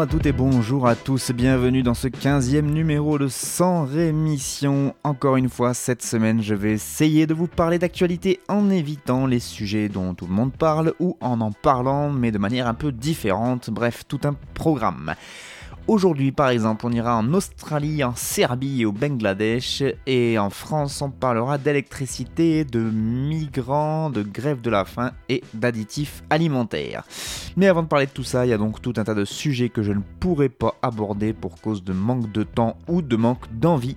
Bonjour à toutes et bonjour à tous, bienvenue dans ce 15e numéro de Sans Rémission. Encore une fois, cette semaine, je vais essayer de vous parler d'actualité en évitant les sujets dont tout le monde parle ou en en parlant, mais de manière un peu différente, bref, tout un programme. Aujourd'hui, par exemple, on ira en Australie, en Serbie et au Bangladesh. Et en France, on parlera d'électricité, de migrants, de grève de la faim et d'additifs alimentaires. Mais avant de parler de tout ça, il y a donc tout un tas de sujets que je ne pourrai pas aborder pour cause de manque de temps ou de manque d'envie.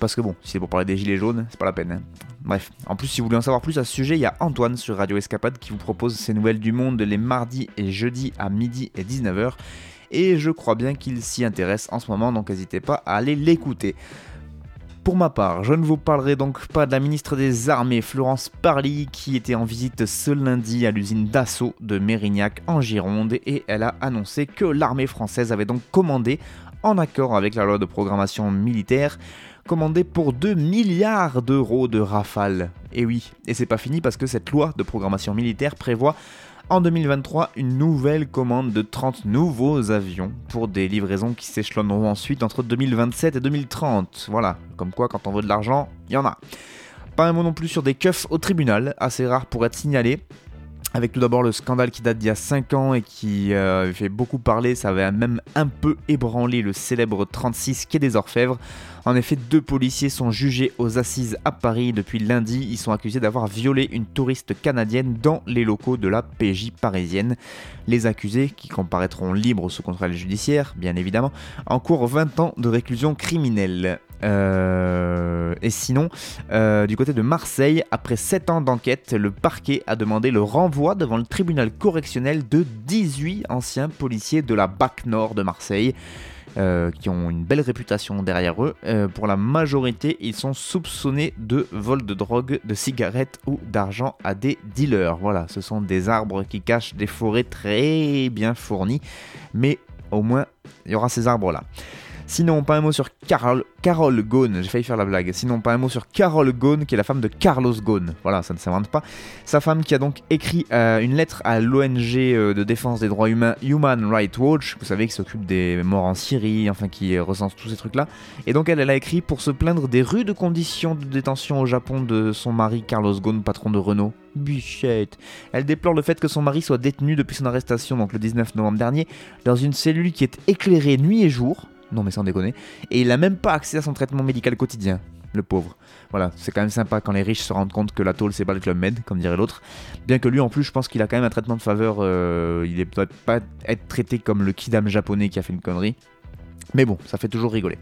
Parce que bon, si c'est pour parler des gilets jaunes, c'est pas la peine. hein. Bref, en plus, si vous voulez en savoir plus à ce sujet, il y a Antoine sur Radio Escapade qui vous propose ses nouvelles du monde les mardis et jeudis à midi et 19h et je crois bien qu'il s'y intéresse en ce moment, donc n'hésitez pas à aller l'écouter. Pour ma part, je ne vous parlerai donc pas de la ministre des Armées, Florence Parly, qui était en visite ce lundi à l'usine d'assaut de Mérignac en Gironde, et elle a annoncé que l'armée française avait donc commandé, en accord avec la loi de programmation militaire, commandé pour 2 milliards d'euros de rafales. Et oui, et c'est pas fini parce que cette loi de programmation militaire prévoit en 2023 une nouvelle commande de 30 nouveaux avions pour des livraisons qui s'échelonneront ensuite entre 2027 et 2030. Voilà, comme quoi quand on veut de l'argent, il y en a. Pas un mot non plus sur des keufs au tribunal, assez rare pour être signalé. Avec tout d'abord le scandale qui date d'il y a 5 ans et qui euh, fait beaucoup parler, ça avait même un peu ébranlé le célèbre 36 quai des Orfèvres. En effet, deux policiers sont jugés aux assises à Paris depuis lundi. Ils sont accusés d'avoir violé une touriste canadienne dans les locaux de la PJ parisienne. Les accusés, qui comparaîtront libres sous contrôle judiciaire, bien évidemment, encourent 20 ans de réclusion criminelle. Euh, et sinon, euh, du côté de Marseille, après 7 ans d'enquête, le parquet a demandé le renvoi devant le tribunal correctionnel de 18 anciens policiers de la BAC Nord de Marseille. euh, qui ont une belle réputation derrière eux. Pour la majorité, ils sont soupçonnés de vol de drogue, de cigarettes ou d'argent à des dealers. Voilà, ce sont des arbres qui cachent des forêts très bien fournies, mais au moins, il y aura ces arbres-là. Sinon, pas un mot sur Carol, Carol Ghosn, j'ai failli faire la blague. Sinon, pas un mot sur Carol Ghosn, qui est la femme de Carlos Ghosn. Voilà, ça ne s'invente pas. Sa femme qui a donc écrit euh, une lettre à l'ONG euh, de défense des droits humains Human Rights Watch, vous savez, qui s'occupe des morts en Syrie, enfin qui euh, recense tous ces trucs-là. Et donc, elle, elle a écrit pour se plaindre des rudes conditions de détention au Japon de son mari Carlos Ghosn, patron de Renault. Bichette. Elle déplore le fait que son mari soit détenu depuis son arrestation, donc le 19 novembre dernier, dans une cellule qui est éclairée nuit et jour. Non mais sans déconner. Et il n'a même pas accès à son traitement médical quotidien. Le pauvre. Voilà, c'est quand même sympa quand les riches se rendent compte que la tôle c'est pas le club med, comme dirait l'autre. Bien que lui en plus, je pense qu'il a quand même un traitement de faveur. euh, il est peut-être pas être traité comme le kidam japonais qui a fait une connerie. Mais bon, ça fait toujours rigoler.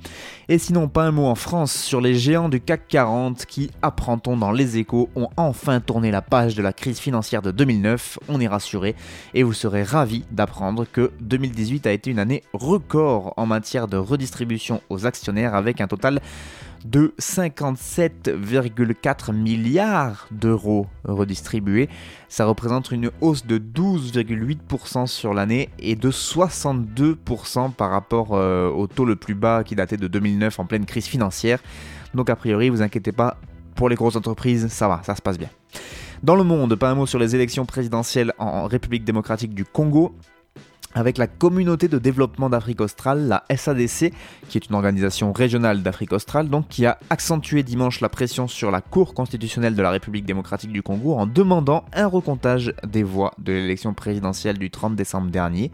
Et sinon, pas un mot en France sur les géants du CAC 40 qui, apprend-on dans les échos, ont enfin tourné la page de la crise financière de 2009. On est rassuré et vous serez ravis d'apprendre que 2018 a été une année record en matière de redistribution aux actionnaires avec un total de 57,4 milliards d'euros redistribués. Ça représente une hausse de 12,8% sur l'année et de 62% par rapport euh, au taux le plus bas qui datait de 2009 en pleine crise financière. Donc a priori, vous inquiétez pas, pour les grosses entreprises, ça va, ça se passe bien. Dans le monde, pas un mot sur les élections présidentielles en République démocratique du Congo avec la communauté de développement d'Afrique australe, la SADC, qui est une organisation régionale d'Afrique australe, donc qui a accentué dimanche la pression sur la Cour constitutionnelle de la République démocratique du Congo en demandant un recomptage des voix de l'élection présidentielle du 30 décembre dernier.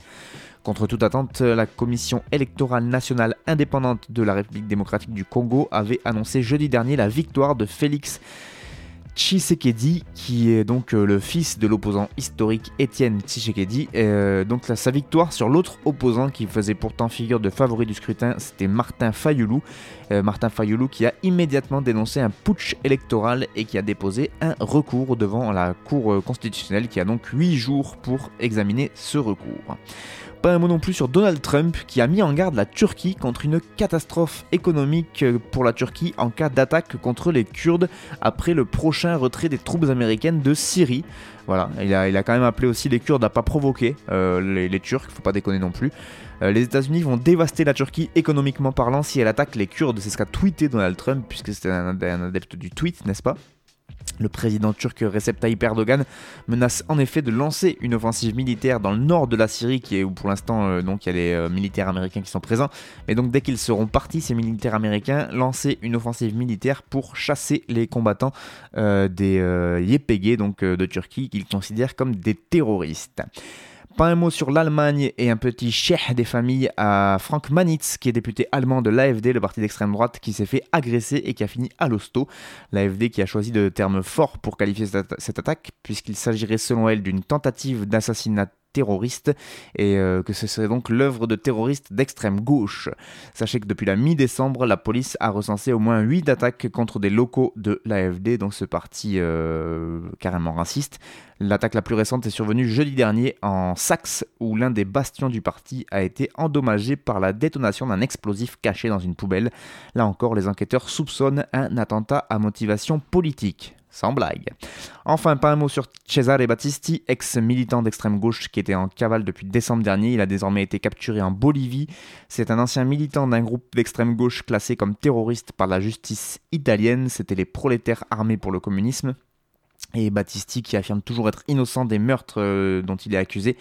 Contre toute attente, la Commission électorale nationale indépendante de la République démocratique du Congo avait annoncé jeudi dernier la victoire de Félix Tshisekedi, qui est donc euh, le fils de l'opposant historique Étienne Tshisekedi. Euh, donc sa victoire sur l'autre opposant qui faisait pourtant figure de favori du scrutin, c'était Martin Fayoulou. Euh, Martin Fayoulou qui a immédiatement dénoncé un putsch électoral et qui a déposé un recours devant la Cour constitutionnelle qui a donc 8 jours pour examiner ce recours. Pas un mot non plus sur Donald Trump qui a mis en garde la Turquie contre une catastrophe économique pour la Turquie en cas d'attaque contre les Kurdes après le prochain retrait des troupes américaines de Syrie. Voilà, il a, quand même appelé aussi les Kurdes à pas provoquer euh, les, les, Turcs, faut pas déconner non plus. Euh, les États-Unis vont dévaster la Turquie économiquement parlant si elle attaque les Kurdes, c'est ce qu'a tweeté Donald Trump, puisque un, un adepte du tweet, n'est-ce pas? Le président turc Recep Tayyip Erdogan menace en effet de lancer une offensive militaire dans le nord de la Syrie, qui est où pour l'instant euh, donc il y a les euh, militaires américains qui sont présents. Mais donc dès qu'ils seront partis, ces militaires américains, lancer une offensive militaire pour chasser les combattants euh, des YPG donc de Turquie qu'ils considèrent comme des terroristes. Pas un mot sur l'Allemagne et un petit chef des familles à Frank Manitz, qui est député allemand de l'AFD, le parti d'extrême droite, qui s'est fait agresser et qui a fini à l'hosto. L'AFD qui a choisi de termes forts pour qualifier cette attaque, puisqu'il s'agirait selon elle d'une tentative d'assassinat terroriste et euh, que ce serait donc l'œuvre de terroristes d'extrême gauche. Sachez que depuis la mi-décembre, la police a recensé au moins 8 attaques contre des locaux de l'AFD, donc ce parti euh, carrément raciste. L'attaque la plus récente est survenue jeudi dernier en Saxe, où l'un des bastions du parti a été endommagé par la détonation d'un explosif caché dans une poubelle. Là encore, les enquêteurs soupçonnent un attentat à motivation politique. Sans blague. Enfin, pas un mot sur Cesare Battisti, ex-militant d'extrême gauche qui était en cavale depuis décembre dernier. Il a désormais été capturé en Bolivie. C'est un ancien militant d'un groupe d'extrême gauche classé comme terroriste par la justice italienne. C'était les prolétaires armés pour le communisme. Et Battisti, qui affirme toujours être innocent des meurtres euh, dont il est accusé,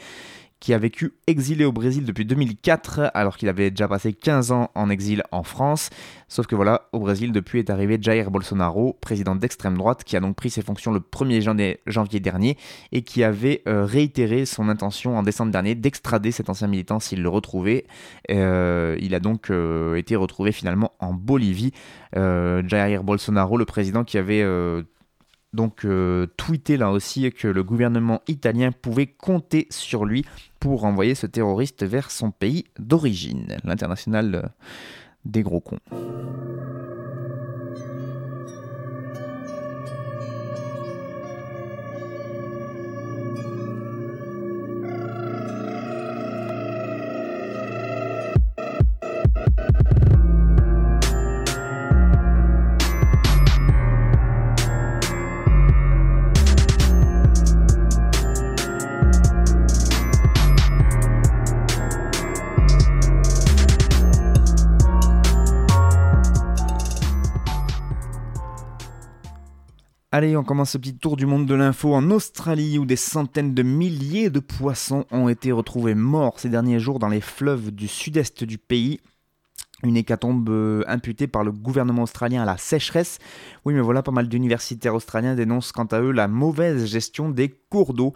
qui a vécu exilé au Brésil depuis 2004, alors qu'il avait déjà passé 15 ans en exil en France. Sauf que voilà, au Brésil, depuis est arrivé Jair Bolsonaro, président d'extrême droite, qui a donc pris ses fonctions le 1er janvier dernier et qui avait euh, réitéré son intention en décembre dernier d'extrader cet ancien militant s'il le retrouvait. Euh, il a donc euh, été retrouvé finalement en Bolivie. Jair Bolsonaro, le président qui avait donc euh, tweeté là aussi que le gouvernement italien pouvait compter sur lui pour envoyer ce terroriste vers son pays d'origine, l'international euh, des gros cons. Allez, on commence ce petit tour du monde de l'info en Australie où des centaines de milliers de poissons ont été retrouvés morts ces derniers jours dans les fleuves du sud-est du pays. Une hécatombe euh, imputée par le gouvernement australien à la sécheresse. Oui, mais voilà, pas mal d'universitaires australiens dénoncent quant à eux la mauvaise gestion des cours d'eau.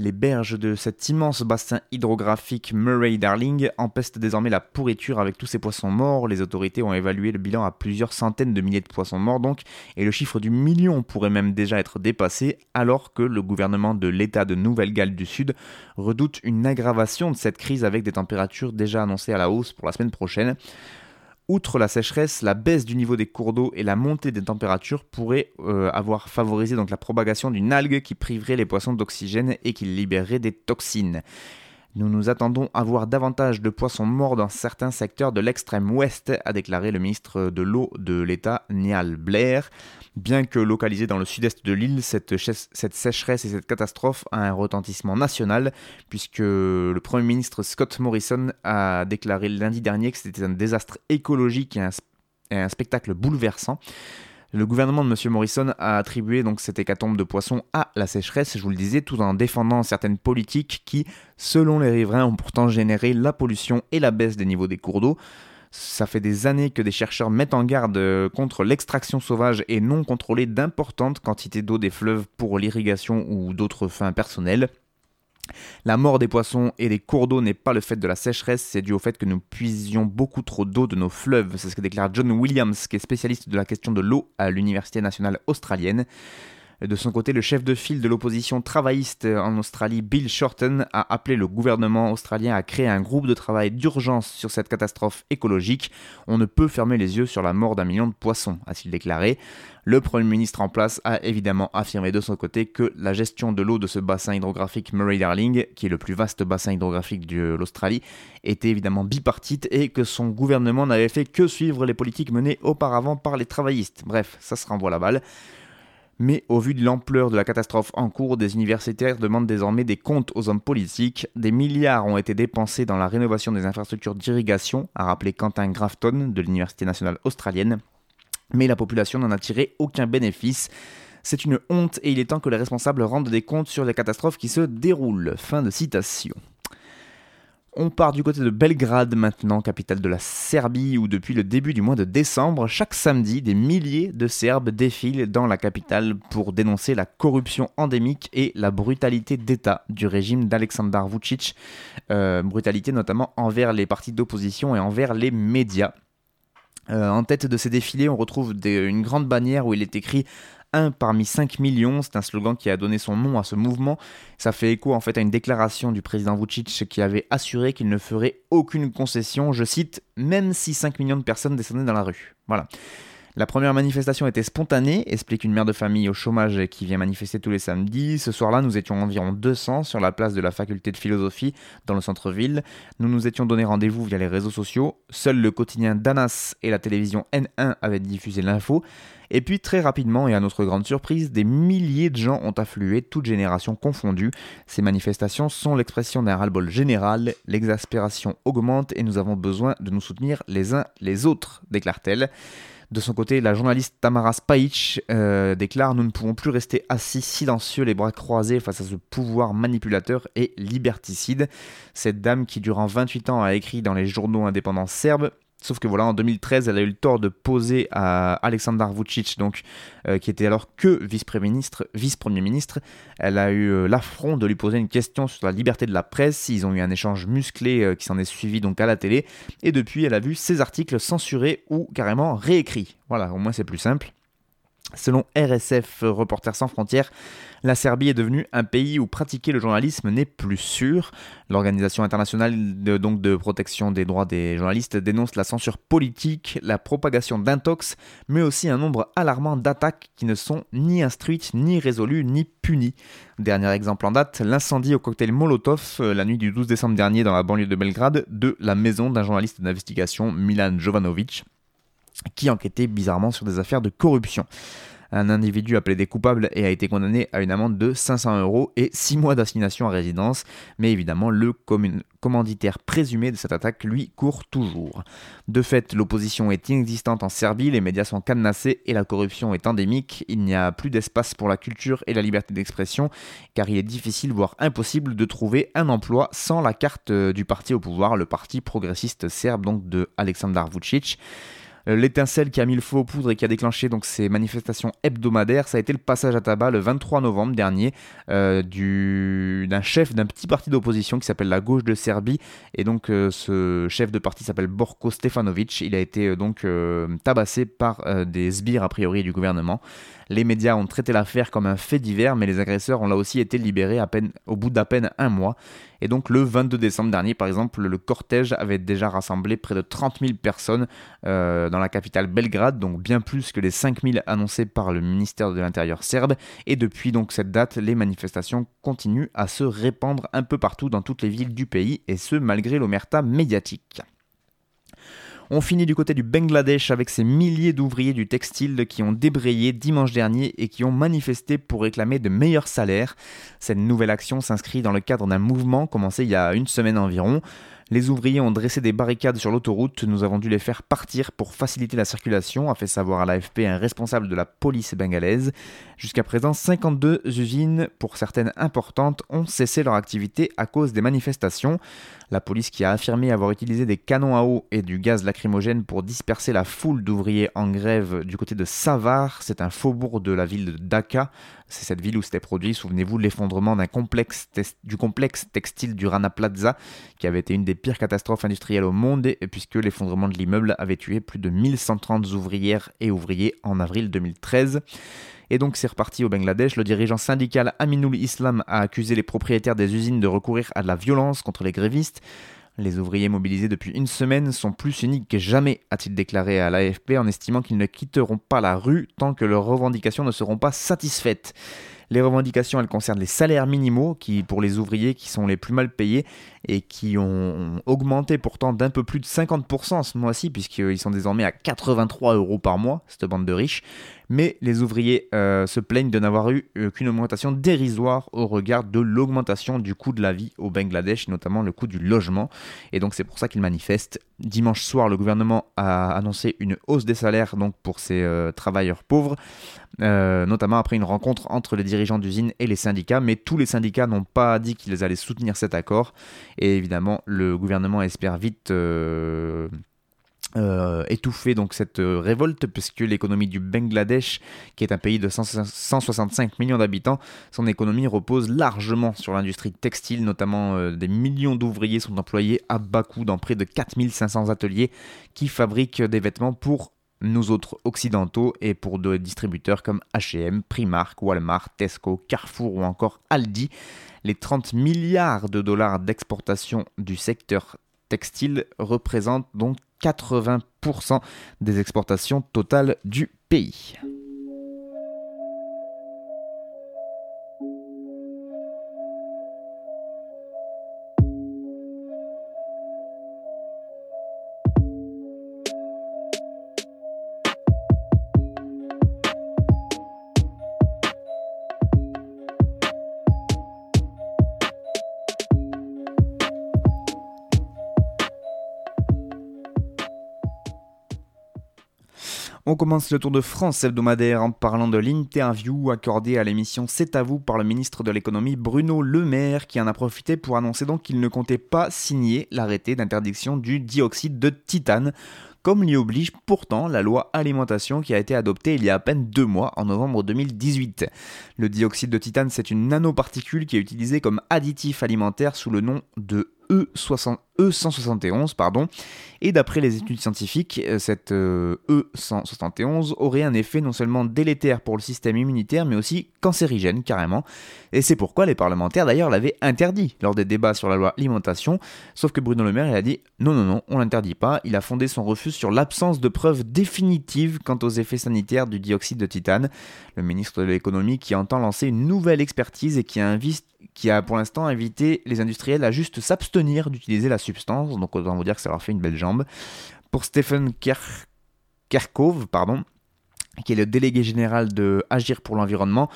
Les berges de cet immense bassin hydrographique Murray-Darling empestent désormais la pourriture avec tous ces poissons morts. Les autorités ont évalué le bilan à plusieurs centaines de milliers de poissons morts donc, et le chiffre du million pourrait même déjà être dépassé alors que le gouvernement de l'État de Nouvelle-Galles du Sud redoute une aggravation de cette crise avec des températures déjà annoncées à la hausse pour la semaine prochaine. Outre la sécheresse, la baisse du niveau des cours d'eau et la montée des températures pourraient euh, avoir favorisé la propagation d'une algue qui priverait les poissons d'oxygène et qui libérerait des toxines. Nous nous attendons à voir davantage de poissons morts dans certains secteurs de l'extrême ouest, a déclaré le ministre de l'eau de l'État, Niall Blair. Bien que localisée dans le sud-est de l'île, cette, sécheresse et cette catastrophe a un retentissement national, puisque le Premier ministre Scott Morrison a déclaré lundi dernier que c'était un désastre écologique et un spectacle bouleversant. Le gouvernement de M. Morrison a attribué donc cette hécatombe de poissons à la sécheresse, je vous le disais, tout en défendant certaines politiques qui, selon les riverains, ont pourtant généré la pollution et la baisse des niveaux des cours d'eau. Ça fait des années que des chercheurs mettent en garde euh, contre l'extraction sauvage et non contrôlée d'importantes quantités d'eau des fleuves pour l'irrigation ou d'autres fins personnelles. La mort des poissons et des cours d'eau n'est pas le fait de la sécheresse, c'est dû au fait que nous puisions beaucoup trop d'eau de nos fleuves. C'est ce que déclare John Williams, qui est spécialiste de la question de l'eau à l'Université nationale australienne. De son côté, le chef de file de l'opposition travailliste en Australie, Bill Shorten, a appelé le gouvernement australien à créer un groupe de travail d'urgence sur cette catastrophe écologique. On ne peut fermer les yeux sur la mort d'un million de poissons, a-t-il déclaré. Le Premier ministre en place a évidemment affirmé de son côté que la gestion de l'eau de ce bassin hydrographique Murray-Darling, qui est le plus vaste bassin hydrographique de l'Australie, était évidemment bipartite et que son gouvernement n'avait fait que suivre les politiques menées auparavant par les travaillistes. Bref, ça se renvoie la balle. Mais au vu de l'ampleur de la catastrophe en cours, des universitaires demandent désormais des comptes aux hommes politiques. Des milliards ont été dépensés dans la rénovation des infrastructures d'irrigation, a rappelé Quentin Grafton de l'Université nationale australienne mais la population n'en a tiré aucun bénéfice. C'est une honte et il est temps que les responsables rendent des comptes sur les catastrophes qui se déroulent. Fin de citation. On part du côté de Belgrade maintenant, capitale de la Serbie, où depuis le début du mois de décembre, chaque samedi, des milliers de Serbes défilent dans la capitale pour dénoncer la corruption endémique et la brutalité d'État du régime d'Aleksandar Vucic, euh, brutalité notamment envers les partis d'opposition et envers les médias. Euh, en tête de ces défilés, on retrouve une grande bannière où il est écrit 1 parmi 5 millions, c'est un slogan qui a donné son nom à ce mouvement. Ça fait écho en fait à une déclaration du président Vucic qui avait assuré qu'il ne ferait aucune concession, je cite, même si 5 millions de personnes descendaient dans la rue. Voilà. La première manifestation était spontanée, explique une mère de famille au chômage qui vient manifester tous les samedis. Ce soir-là, nous étions environ 200 sur la place de la faculté de philosophie dans le centre-ville. Nous nous étions donné rendez-vous via les réseaux sociaux. Seul le quotidien Danas et la télévision N1 avaient diffusé l'info. Et puis très rapidement et à notre grande surprise, des milliers de gens ont afflué, toutes générations confondues. Ces manifestations sont l'expression d'un ras-le-bol général, l'exaspération augmente et nous avons besoin de nous soutenir les uns les autres, déclare-t-elle. De son côté, la journaliste Tamara Spajic euh, déclare Nous ne pouvons plus rester assis silencieux, les bras croisés face à ce pouvoir manipulateur et liberticide. Cette dame qui, durant 28 ans, a écrit dans les journaux indépendants serbes Sauf que voilà, en 2013, elle a eu le tort de poser à Aleksandar Vucic, donc, euh, qui était alors que vice-premier ministre, vice-premier ministre. Elle a eu euh, l'affront de lui poser une question sur la liberté de la presse. Ils ont eu un échange musclé euh, qui s'en est suivi donc à la télé. Et depuis, elle a vu ses articles censurés ou carrément réécrits. Voilà, au moins c'est plus simple. Selon RSF Reporters sans frontières, la Serbie est devenue un pays où pratiquer le journalisme n'est plus sûr. L'Organisation internationale de, de protection des droits des journalistes dénonce la censure politique, la propagation d'intox, mais aussi un nombre alarmant d'attaques qui ne sont ni instruites, ni résolues, ni punies. Dernier exemple en date, l'incendie au cocktail Molotov euh, la nuit du 12 décembre dernier dans la banlieue de Belgrade de la maison d'un journaliste d'investigation, Milan Jovanovic qui enquêtait bizarrement sur des affaires de corruption. Un individu a plaidé coupable et a été condamné à une amende de 500 euros et 6 mois d'assignation à résidence. Mais évidemment, le commanditaire présumé de cette attaque, lui, court toujours. De fait, l'opposition est inexistante en Serbie, les médias sont cadenassés et la corruption est endémique. Il n'y a plus d'espace pour la culture et la liberté d'expression, car il est difficile, voire impossible, de trouver un emploi sans la carte du parti au pouvoir, le parti progressiste serbe, donc de Aleksandar Vucic. Euh, l'étincelle qui a mis le feu aux poudres et qui a déclenché ces manifestations hebdomadaires, ça a été le passage à tabac le 23 novembre dernier euh, d'un chef d'un petit parti d'opposition qui s'appelle la Gauche de Serbie. Et donc euh, ce chef de parti s'appelle Borko Stefanovic. Il a été donc tabassé par des sbires a priori du gouvernement. Les médias ont traité l'affaire comme un fait divers, mais les agresseurs ont là aussi été libérés au bout d'à peine un mois. Et donc le 22 décembre dernier, par exemple, le cortège avait déjà rassemblé près de 30 000 personnes euh, dans la capitale Belgrade, donc bien plus que les 5 000 annoncés par le ministère de l'Intérieur serbe. Et depuis donc cette date, les manifestations continuent à se répandre un peu partout dans toutes les villes du pays, et ce malgré l'omerta médiatique. On finit du côté du Bangladesh avec ces milliers d'ouvriers du textile qui ont débrayé dimanche dernier et qui ont manifesté pour réclamer de meilleurs salaires. Cette nouvelle action s'inscrit dans le cadre d'un mouvement commencé il y a une semaine environ. Les ouvriers ont dressé des barricades sur l'autoroute, nous avons dû les faire partir pour faciliter la circulation, a fait savoir à l'AFP un responsable de la police bengalaise. Jusqu'à présent, 52 usines, pour certaines importantes, ont cessé leur activité à cause des manifestations. La police qui a affirmé avoir utilisé des canons à eau et du gaz lacrymogène pour disperser la foule d'ouvriers en grève du côté de Savar. C'est un faubourg de la ville de Dhaka. C'est cette ville où s'était produit, souvenez-vous, l'effondrement du complexe textile du Rana Plaza, qui avait été une des pires catastrophes industrielles au monde, puisque l'effondrement de l'immeuble avait tué plus de 1130 ouvrières et ouvriers en avril 2013. Et donc c'est reparti au Bangladesh. Le dirigeant syndical Aminul Islam a accusé les propriétaires des usines de recourir à de la violence contre les grévistes. Les ouvriers mobilisés depuis une semaine sont plus uniques que jamais, a-t-il déclaré à l'AFP en estimant qu'ils ne quitteront pas la rue tant que leurs revendications ne seront pas satisfaites. Les revendications, elles concernent les salaires minimaux, qui pour les ouvriers qui sont les plus mal payés et qui ont augmenté pourtant d'un peu plus de 50% ce mois-ci, puisqu'ils sont désormais à 83 euros par mois, cette bande de riches. Mais les ouvriers euh, se plaignent de n'avoir eu euh, qu'une augmentation dérisoire au regard de l'augmentation du coût de la vie au Bangladesh, notamment le coût du logement. Et donc c'est pour ça qu'ils manifestent. Dimanche soir, le gouvernement a annoncé une hausse des salaires donc pour ces euh, travailleurs pauvres, notamment après une rencontre entre les dirigeants d'usines et les syndicats. Mais tous les syndicats n'ont pas dit qu'ils allaient soutenir cet accord. Et évidemment, le gouvernement espère vite euh, euh, étouffer donc cette euh, révolte puisque l'économie du Bangladesh, qui est un pays de 165 millions d'habitants, son économie repose largement sur l'industrie textile, notamment des millions d'ouvriers sont employés à bas coût dans près de 4500 ateliers qui fabriquent des vêtements pour nous autres occidentaux et pour des distributeurs comme H&M, Primark, Walmart, Tesco, Carrefour ou encore Aldi. Les 30 milliards de dollars d'exportation du secteur textile représentent donc 80% des exportations totales du pays. On commence le Tour de France hebdomadaire en parlant de l'interview accordée à l'émission C'est à vous par le ministre de l'économie Bruno Le Maire qui en a profité pour annoncer donc qu'il ne comptait pas signer l'arrêté d'interdiction du dioxyde de titane comme l'y oblige pourtant la loi alimentation qui a été adoptée il y a à peine deux mois, en novembre 2018. Le dioxyde de titane, c'est une nanoparticule qui est utilisée comme additif alimentaire sous le nom de E60, E171, pardon, et d'après les études scientifiques, euh, cette E171 euh, aurait un effet non seulement délétère pour le système immunitaire, mais aussi cancérigène carrément, et c'est pourquoi les parlementaires d'ailleurs l'avaient interdit lors des débats sur la loi alimentation, sauf que Bruno Le Maire il a dit non non non, on l'interdit pas, il a fondé son refus sur l'absence de preuves définitives quant aux effets sanitaires du dioxyde de titane, le ministre de l'économie qui entend lancer une nouvelle expertise et qui a, qui a pour l'instant invité les industriels à juste s'abstenir d'utiliser la substance, donc autant vous dire que ça leur fait une belle jambe. Pour Stephen Kerkov, pardon, qui est le délégué général de Agir pour l'environnement,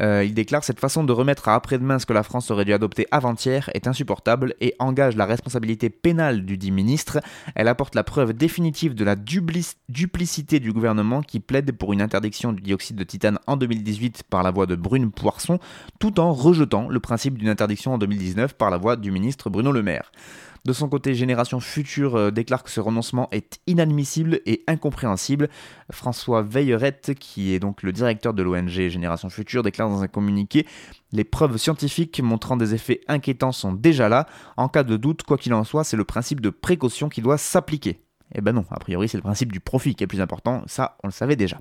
euh, il déclare cette façon de remettre à après-demain ce que la France aurait dû adopter avant-hier est insupportable et engage la responsabilité pénale du dit ministre. Elle apporte la preuve définitive de la duplicité du gouvernement qui plaide pour une interdiction du dioxyde de titane en 2018 par la voix de Brune Poisson, tout en rejetant le principe d'une interdiction en 2019 par la voix du ministre Bruno Le Maire. De son côté, Génération Future euh, déclare que ce renoncement est inadmissible et incompréhensible. François Veillerette, qui est donc le directeur de l'ONG Génération Future, déclare dans un communiqué Les preuves scientifiques montrant des effets inquiétants sont déjà là. En cas de doute, quoi qu'il en soit, c'est le principe de précaution qui doit s'appliquer. Eh ben non, a priori c'est le principe du profit qui est plus important, ça on le savait déjà.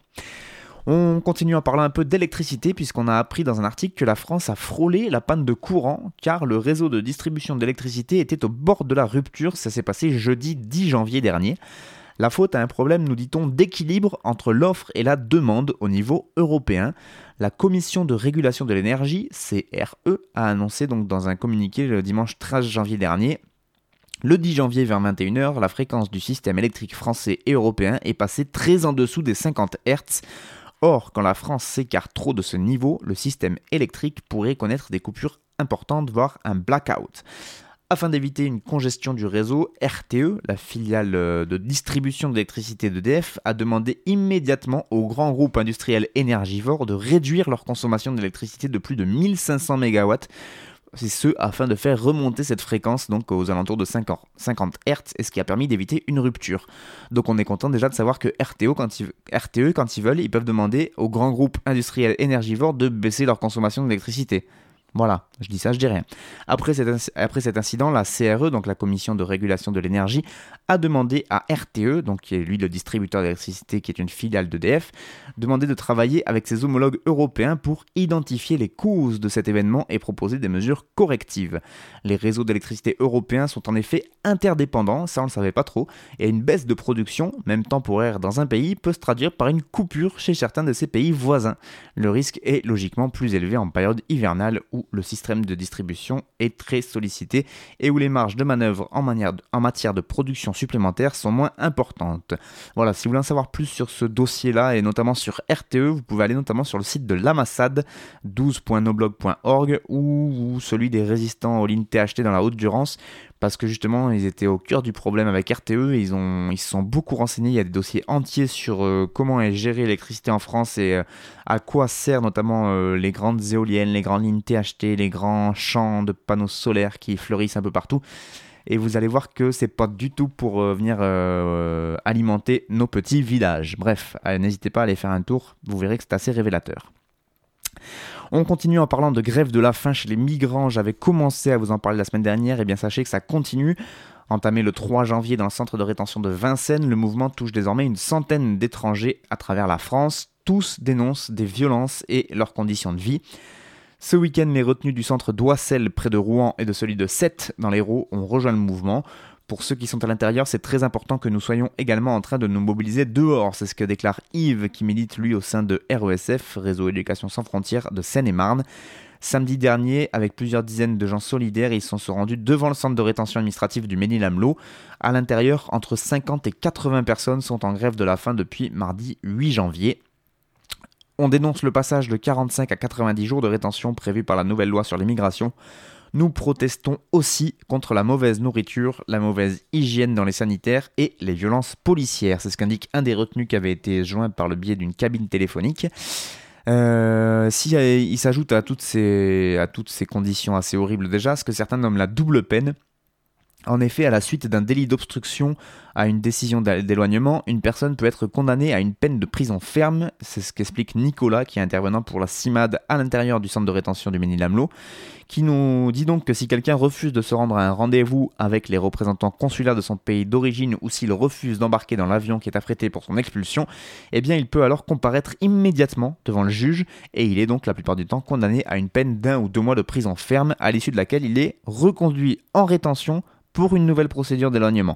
On continue en parlant un peu d'électricité puisqu'on a appris dans un article que la France a frôlé la panne de courant car le réseau de distribution d'électricité était au bord de la rupture. Ça s'est passé jeudi 10 janvier dernier. La faute à un problème, nous dit-on, d'équilibre entre l'offre et la demande au niveau européen. La Commission de régulation de l'énergie, CRE, a annoncé donc dans un communiqué le dimanche 13 janvier dernier le 10 janvier vers 21h, la fréquence du système électrique français et européen est passée très en dessous des 50 Hz Or, quand la France s'écarte trop de ce niveau, le système électrique pourrait connaître des coupures importantes, voire un blackout. Afin d'éviter une congestion du réseau, RTE, la filiale euh, de distribution d'électricité d'EDF, a demandé immédiatement aux grands groupes industriels énergivores de réduire leur consommation d'électricité de plus de 1500 MW c'est ce afin de faire remonter cette fréquence donc aux alentours de 50 Hz, et ce qui a permis d'éviter une rupture. Donc on est content déjà de savoir que quand, RTE, quand ils veulent, ils peuvent demander aux grands groupes industriels énergivores de baisser leur consommation d'électricité. Voilà, je dis ça, je dis rien. Après cet, incident, la CRE, donc la Commission de régulation de l'énergie, a demandé à RTE, donc qui est lui le distributeur d'électricité qui est une filiale d'EDF, demander de travailler avec ses homologues européens pour identifier les causes de cet événement et proposer des mesures correctives. Les réseaux d'électricité européens sont en effet interdépendants, ça on ne le savait pas trop, et une baisse de production, même temporaire dans un pays, peut se traduire par une coupure chez certains de ses pays voisins. Le risque est logiquement plus élevé en période hivernale le système de distribution est très sollicité et où les marges de manœuvre en, matière de production supplémentaires sont moins importantes. Voilà, si vous voulez en savoir plus sur ce dossier-là et notamment sur RTE, vous pouvez aller notamment sur le site de l'Amassad 12.noblog.org ou celui des résistants aux lignes THT dans la Haute-Durance parce que justement ils étaient au cœur du problème avec RTE ils, ont, ils se sont beaucoup renseignés, il y a des dossiers entiers sur euh, comment est gérée l'électricité en France et euh, à quoi sert notamment euh, les grandes éoliennes, les grandes lignes THT, les grands champs de panneaux solaires qui fleurissent un peu partout. Et vous allez voir que c'est pas du tout pour venir alimenter nos petits villages. Bref, n'hésitez pas à aller faire un tour, vous verrez que c'est assez révélateur. On continue en parlant de grève de la faim chez les migrants. J'avais commencé à vous en parler la semaine dernière, et bien sachez que ça continue. Entamé le 3 janvier dans le centre de rétention de Vincennes, le mouvement touche désormais une centaine d'étrangers à travers la France. Tous dénoncent des violences et leurs conditions de vie. Ce week-end, les retenus du centre d'Oissel près de Rouen et de celui de Sète dans l'Hérault ont rejoint le mouvement. Pour ceux qui sont à l'intérieur, c'est très important que nous soyons également en train de nous mobiliser dehors. C'est ce que déclare Yves, qui milite lui au sein de RESF, Réseau Éducation sans frontières de Seine-et-Marne. Samedi dernier, avec plusieurs dizaines de gens solidaires, ils sont se rendus devant le centre de rétention administrative du Ménil-Amelot. À l'intérieur, entre 50 et 80 personnes sont en grève de la faim depuis mardi 8 janvier. On dénonce le passage de 45 à 90 jours de rétention prévu par la nouvelle loi sur l'immigration nous protestons aussi contre la mauvaise nourriture, la mauvaise hygiène dans les sanitaires et les violences policières. C'est ce qu'indique un des retenus qui avait été joint par le biais d'une cabine téléphonique. Euh, si, euh, il s'ajoute à, toutes ces, à toutes ces conditions assez horribles déjà, ce que certains nomment la double peine, en effet, à la suite d'un délit d'obstruction à une décision d'éloignement, une personne peut être condamnée à une peine de prison ferme. C'est ce qu'explique Nicolas, qui est intervenant pour la CIMAD à l'intérieur du centre de rétention du Ménil-Amelot, qui nous dit donc que si quelqu'un refuse de se rendre à un rendez-vous avec les représentants consulaires de son pays d'origine ou s'il refuse d'embarquer dans l'avion qui est affrété pour son expulsion, eh bien il peut alors comparaître immédiatement devant le juge et il est donc la plupart du temps condamné à une peine d'un ou deux mois de prison ferme à l'issue de laquelle il est reconduit en rétention pour une nouvelle procédure d'éloignement.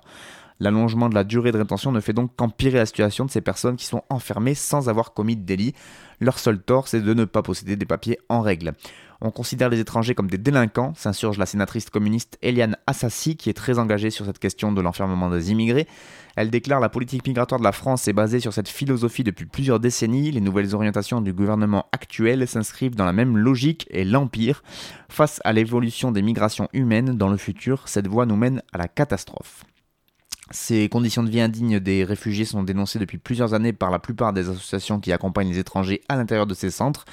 L'allongement de la durée de rétention ne fait donc qu'empirer la situation de ces personnes qui sont enfermées sans avoir commis de délit. Leur seul tort, c'est de ne pas posséder des papiers en règle. On considère les étrangers comme des délinquants, s'insurge la sénatrice communiste Eliane Assassi, qui est très engagée sur cette question de l'enfermement des immigrés. Elle déclare la politique migratoire de la France est basée sur cette philosophie depuis plusieurs décennies. Les nouvelles orientations du gouvernement actuel s'inscrivent dans la même logique et l'empire. Face à l'évolution des migrations humaines dans le futur, cette voie nous mène à la catastrophe. Ces conditions de vie indignes des réfugiés sont dénoncées depuis plusieurs années par la plupart des associations qui accompagnent les étrangers à l'intérieur de ces centres,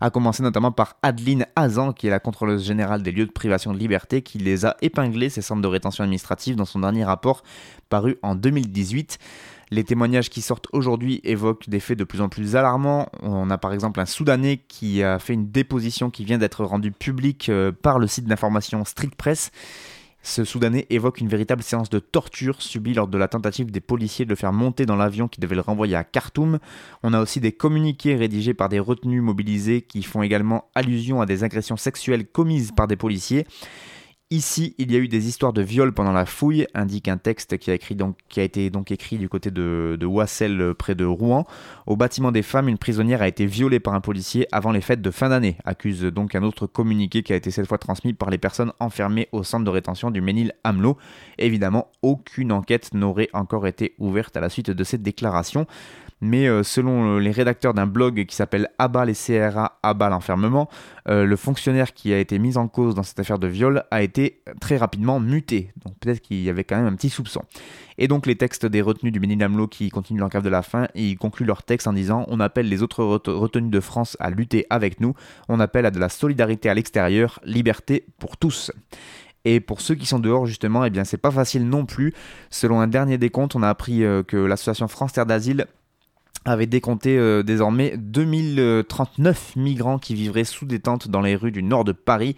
à commencer notamment par Adeline Hazan, qui est la contrôleuse générale des lieux de privation de liberté, qui les a épinglés, ces centres de rétention administrative, dans son dernier rapport paru en 2018. Les témoignages qui sortent aujourd'hui évoquent des faits de plus en plus alarmants. On a par exemple un Soudanais qui a fait une déposition qui vient d'être rendue publique euh, par le site d'information Strict Press ce Soudanais évoque une véritable séance de torture subie lors de la tentative des policiers de le faire monter dans l'avion qui devait le renvoyer à Khartoum. On a aussi des communiqués rédigés par des retenus mobilisés qui font également allusion à des agressions sexuelles commises par des policiers. Ici, il y a eu des histoires de viol pendant la fouille, indique un texte qui a, été écrit du côté de, de Wassel euh, près de Rouen. Au bâtiment des femmes, une prisonnière a été violée par un policier avant les fêtes de fin d'année, accuse donc un autre communiqué qui a été cette fois transmis par les personnes enfermées au centre de rétention du Ménil-Amelot. Évidemment, aucune enquête n'aurait encore été ouverte à la suite de cette déclaration. Mais euh, selon les rédacteurs d'un blog qui s'appelle Abat les CRA, Abat l'enfermement, le fonctionnaire qui a été mis en cause dans cette affaire de viol a été très rapidement muté. Donc peut-être qu'il y avait quand même un petit soupçon. Et donc les textes des retenus du Bénin qui continuent l'encave de la fin, ils concluent leur texte en disant on appelle les autres retenus de France à lutter avec nous, on appelle à de la solidarité à l'extérieur, liberté pour tous. Et pour ceux qui sont dehors, justement, eh bien, c'est pas facile non plus. Selon un dernier décompte, on a appris euh, que l'association France Terre d'Asile avait décompté euh, désormais 2039 migrants qui vivraient sous détente dans les rues du nord de Paris.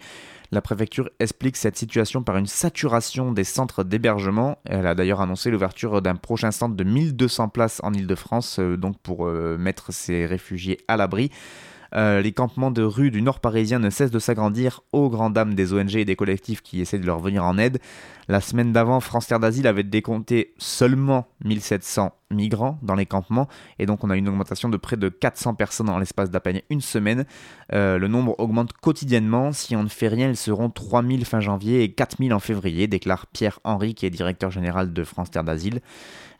La préfecture explique cette situation par une saturation des centres d'hébergement. Elle a d'ailleurs annoncé l'ouverture d'un prochain centre de 1200 places en Ile-de-France, euh, donc pour mettre ces réfugiés à l'abri. Euh, les campements de rue du nord parisien ne cessent de s'agrandir aux grandes dames des ONG et des collectifs qui essaient de leur venir en aide. La semaine d'avant, France Terre d'Asile avait décompté seulement 1700 migrants dans les campements et donc on a une augmentation de près de 400 personnes en l'espace d'à peine une semaine. Euh, le nombre augmente quotidiennement. Si on ne fait rien, ils seront 3000 fin janvier et 4000 en février, déclare Pierre Henry qui est directeur général de France Terre d'Asile.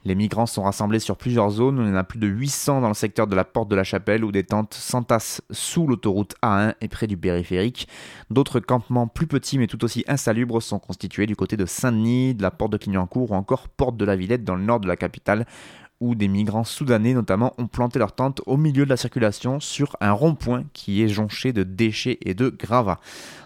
Les migrants sont rassemblés sur plusieurs zones. On en a plus de 800 dans le secteur de la Porte de la Chapelle où des tentes s'entassent sous l'autoroute A1 et près du périphérique. D'autres campements plus petits mais tout aussi insalubres sont constitués du côté de Saint-Denis, de la Porte de Clignancourt ou encore Porte de la Villette dans le nord de la capitale où des migrants soudanais notamment ont planté leur tente au milieu de la circulation sur un rond-point qui est jonché de déchets et de gravats.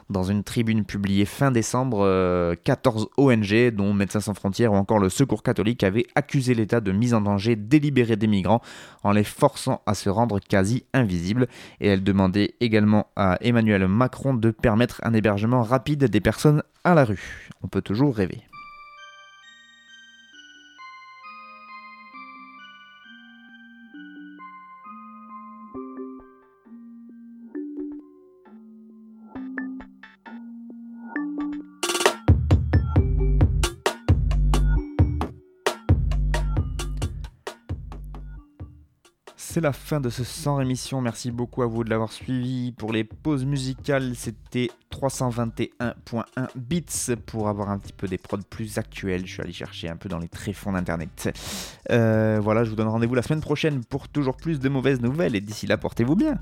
Dans une tribune publiée fin décembre, 14 euh, ONG, dont Médecins sans frontières ou encore le Secours catholique, avaient accusé l'État de mise en danger délibérée des migrants en les forçant à se rendre quasi invisibles. Et elles demandaient également à Emmanuel Macron de permettre un hébergement rapide des personnes à la rue. On peut toujours rêver. C'est la fin de ce 100 émission. Merci beaucoup à vous de l'avoir suivi. Pour les pauses musicales, c'était 321.1 bits pour avoir un petit peu des prods plus actuels. Je suis allé chercher un peu dans les tréfonds d'internet. Euh, voilà, je vous donne rendez-vous la semaine prochaine pour toujours plus de mauvaises nouvelles. Et d'ici là, portez-vous bien.